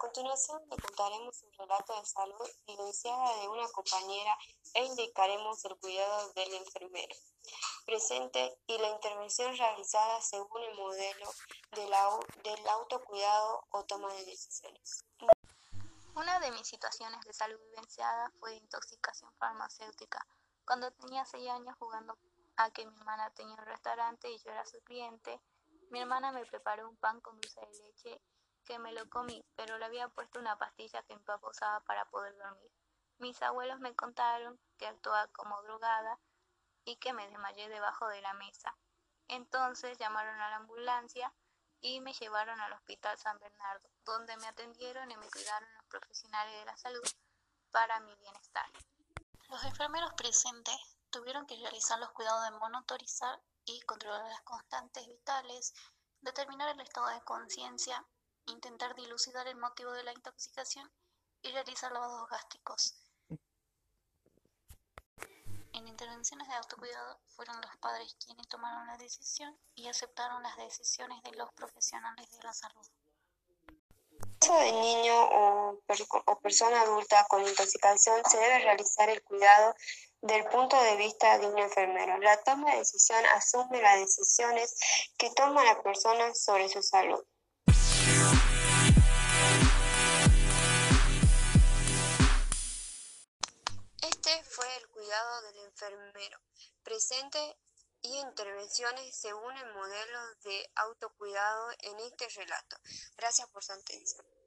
continuación le contaremos un relato de salud vivenciada de una compañera e indicaremos el cuidado del enfermero presente y la intervención realizada según el modelo del autocuidado o toma de decisiones. Una de mis situaciones de salud vivenciada fue de intoxicación farmacéutica. Cuando tenía seis años jugando a que mi hermana tenía un restaurante y yo era su cliente, mi hermana me preparó un pan con dulce de leche que me lo comí, pero le había puesto una pastilla que mi papá usaba para poder dormir. Mis abuelos me contaron que actuaba como drogada y que me desmayé debajo de la mesa. Entonces llamaron a la ambulancia y me llevaron al Hospital San Bernardo, donde me atendieron y me cuidaron los profesionales de la salud para mi bienestar. Los enfermeros presentes tuvieron que realizar los cuidados de monitorizar y controlar las constantes vitales, determinar el estado de conciencia, intentar dilucidar el motivo de la intoxicación y realizar lavados gástricos. En intervenciones de autocuidado fueron los padres quienes tomaron la decisión y aceptaron las decisiones de los profesionales de la salud. En de niño o, o persona adulta con intoxicación se debe realizar el cuidado del punto de vista de un enfermero. La toma de decisión asume las decisiones que toma la persona sobre su salud. Este fue el cuidado del enfermero, presente y intervenciones según el modelo de autocuidado en este relato. Gracias por su atención.